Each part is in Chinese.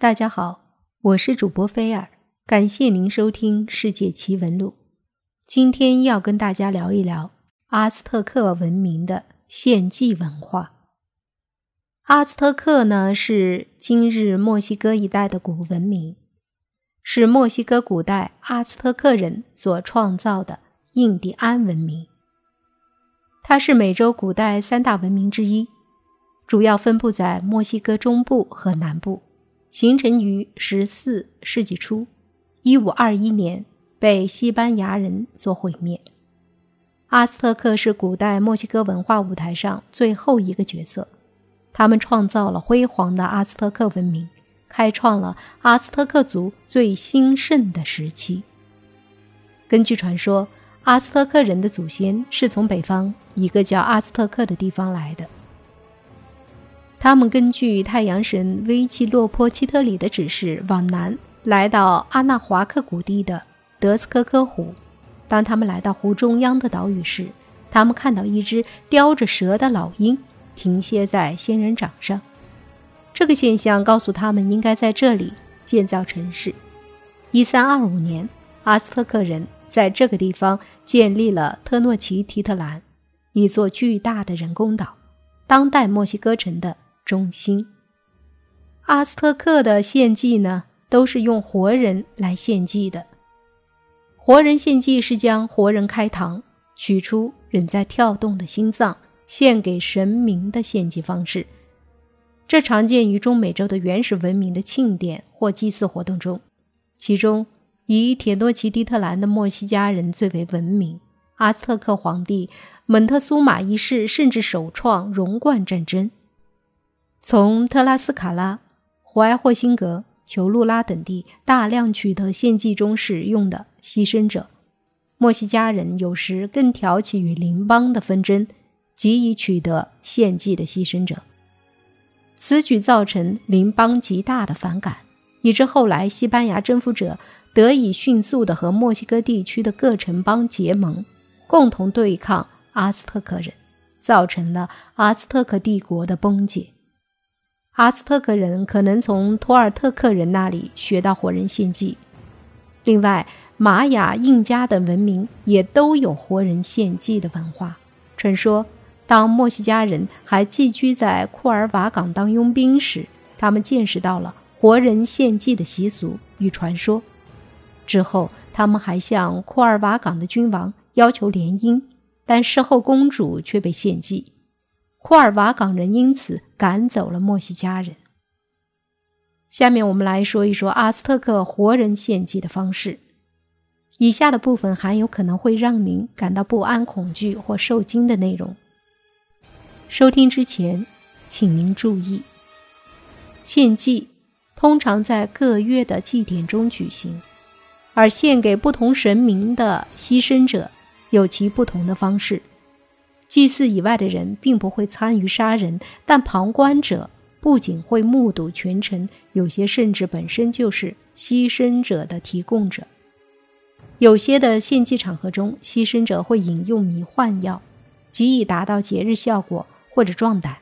大家好，我是主播菲尔，感谢您收听《世界奇闻录》。今天要跟大家聊一聊阿兹特克文明的献祭文化。阿兹特克呢，是今日墨西哥一带的古文明，是墨西哥古代阿兹特克人所创造的印第安文明。它是美洲古代三大文明之一，主要分布在墨西哥中部和南部。形成于十四世纪初，一五二一年被西班牙人所毁灭。阿兹特克是古代墨西哥文化舞台上最后一个角色，他们创造了辉煌的阿兹特克文明，开创了阿兹特克族最兴盛的时期。根据传说，阿兹特克人的祖先是从北方一个叫阿兹特克的地方来的。他们根据太阳神维奇洛坡基特里的指示，往南来到阿纳华克谷地的德斯科科湖。当他们来到湖中央的岛屿时，他们看到一只叼着蛇的老鹰停歇在仙人掌上。这个现象告诉他们应该在这里建造城市。一三二五年，阿斯特克人在这个地方建立了特诺奇提特兰，一座巨大的人工岛，当代墨西哥城的。中心，阿斯特克的献祭呢，都是用活人来献祭的。活人献祭是将活人开膛，取出仍在跳动的心脏，献给神明的献祭方式。这常见于中美洲的原始文明的庆典或祭祀活动中，其中以铁诺奇蒂特兰的墨西加人最为闻名。阿斯特克皇帝蒙特苏玛一世甚至首创荣冠战争。从特拉斯卡拉、胡埃霍辛格、裘路拉等地大量取得献祭中使用的牺牲者，墨西加人有时更挑起与邻邦的纷争，急以取得献祭的牺牲者。此举造成邻邦极大的反感，以致后来西班牙征服者得以迅速地和墨西哥地区的各城邦结盟，共同对抗阿斯特克人，造成了阿斯特克帝国的崩解。阿兹特克人可能从托尔特克人那里学到活人献祭。另外，玛雅、印加等文明也都有活人献祭的文化。传说，当墨西加人还寄居在库尔瓦港当佣兵时，他们见识到了活人献祭的习俗与传说。之后，他们还向库尔瓦港的君王要求联姻，但事后公主却被献祭。库尔瓦港人因此赶走了墨西加人。下面我们来说一说阿斯特克活人献祭的方式。以下的部分含有可能会让您感到不安、恐惧或受惊的内容。收听之前，请您注意：献祭通常在各月的祭典中举行，而献给不同神明的牺牲者有其不同的方式。祭祀以外的人并不会参与杀人，但旁观者不仅会目睹全程，有些甚至本身就是牺牲者的提供者。有些的献祭场合中，牺牲者会饮用迷幻药，极以达到节日效果或者壮胆。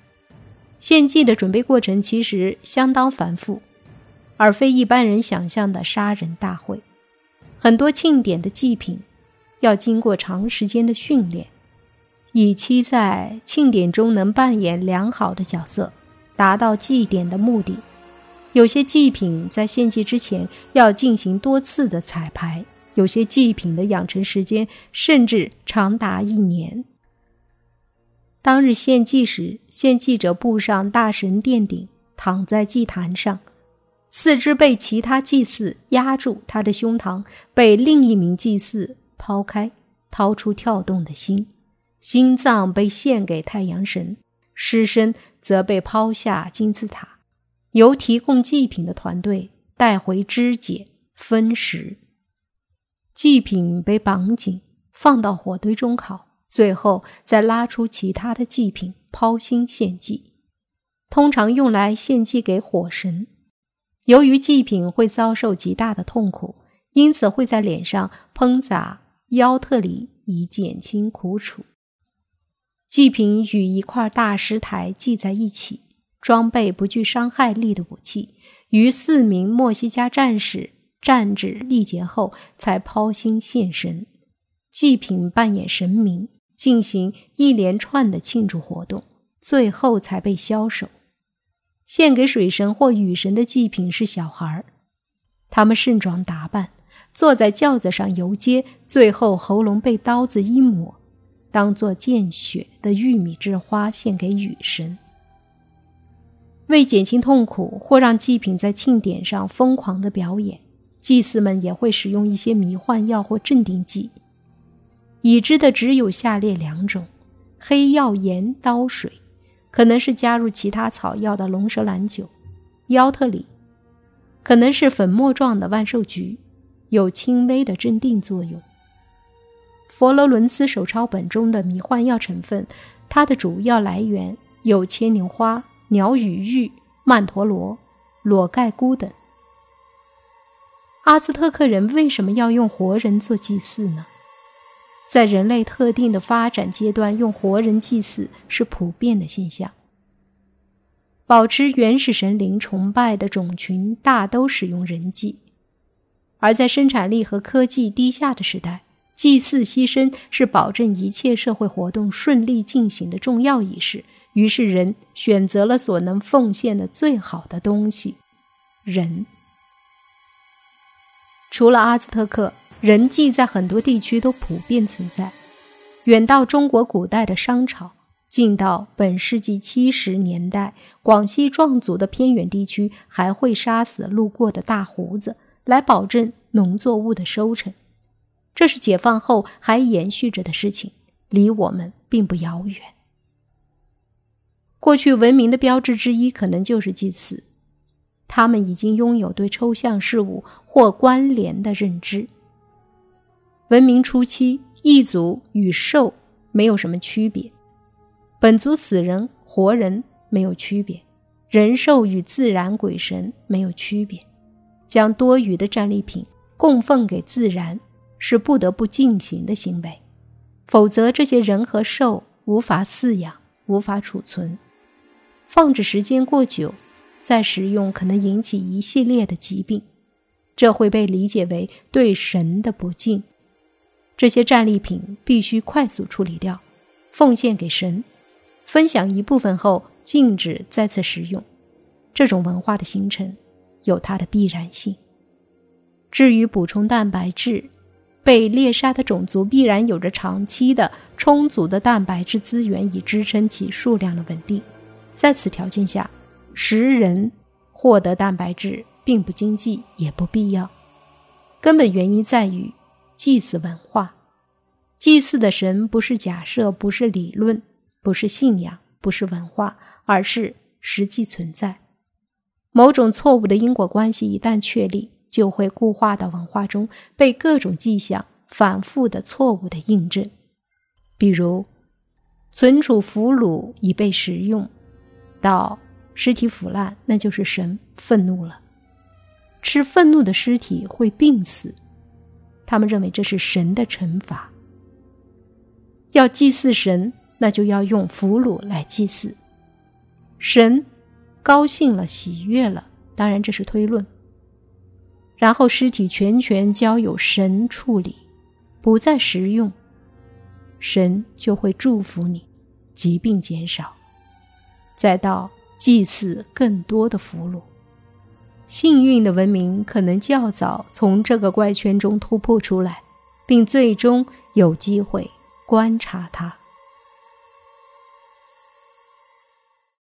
献祭的准备过程其实相当繁复，而非一般人想象的杀人大会。很多庆典的祭品要经过长时间的训练。以期在庆典中能扮演良好的角色，达到祭典的目的。有些祭品在献祭之前要进行多次的彩排，有些祭品的养成时间甚至长达一年。当日献祭时，献祭者步上大神殿顶，躺在祭坛上，四肢被其他祭祀压住，他的胸膛被另一名祭祀抛开，掏出跳动的心。心脏被献给太阳神，尸身则被抛下金字塔，由提供祭品的团队带回肢解分食。祭品被绑紧，放到火堆中烤，最后再拉出其他的祭品抛心献祭，通常用来献祭给火神。由于祭品会遭受极大的痛苦，因此会在脸上喷洒腰特里以减轻苦楚。祭品与一块大石台系在一起，装备不具伤害力的武器，于四名墨西加战士战至力竭后，才抛心献神，祭品扮演神明，进行一连串的庆祝活动，最后才被销售。献给水神或雨神的祭品是小孩儿，他们盛装打扮，坐在轿子上游街，最后喉咙被刀子一抹，当做见血的玉米之花献给雨神。为减轻痛苦，或让祭品在庆典上疯狂的表演，祭司们也会使用一些迷幻药或镇定剂。已知的只有下列两种：黑曜岩刀水。可能是加入其他草药的龙舌兰酒，腰特里，可能是粉末状的万寿菊，有轻微的镇定作用。佛罗伦斯手抄本中的迷幻药成分，它的主要来源有牵牛花、鸟羽玉、曼陀罗、裸盖菇等。阿兹特克人为什么要用活人做祭祀呢？在人类特定的发展阶段，用活人祭祀是普遍的现象。保持原始神灵崇拜的种群大都使用人祭，而在生产力和科技低下的时代，祭祀牺牲是保证一切社会活动顺利进行的重要仪式。于是，人选择了所能奉献的最好的东西——人。除了阿兹特克。人祭在很多地区都普遍存在，远到中国古代的商朝，近到本世纪七十年代，广西壮族的偏远地区还会杀死路过的大胡子，来保证农作物的收成。这是解放后还延续着的事情，离我们并不遥远。过去文明的标志之一，可能就是祭祀，他们已经拥有对抽象事物或关联的认知。文明初期，异族与兽没有什么区别，本族死人活人没有区别，人兽与自然鬼神没有区别。将多余的战利品供奉给自然是不得不进行的行为，否则这些人和兽无法饲养，无法储存，放置时间过久，再食用可能引起一系列的疾病，这会被理解为对神的不敬。这些战利品必须快速处理掉，奉献给神，分享一部分后禁止再次食用。这种文化的形成有它的必然性。至于补充蛋白质，被猎杀的种族必然有着长期的充足的蛋白质资源以支撑其数量的稳定。在此条件下，食人获得蛋白质并不经济也不必要。根本原因在于。祭祀文化，祭祀的神不是假设，不是理论，不是信仰，不是文化，而是实际存在。某种错误的因果关系一旦确立，就会固化到文化中，被各种迹象反复的错误的印证。比如，存储俘虏已被食用，到尸体腐烂，那就是神愤怒了。吃愤怒的尸体会病死。他们认为这是神的惩罚。要祭祀神，那就要用俘虏来祭祀。神高兴了，喜悦了，当然这是推论。然后尸体全权交由神处理，不再食用，神就会祝福你，疾病减少。再到祭祀更多的俘虏。幸运的文明可能较早从这个怪圈中突破出来，并最终有机会观察它。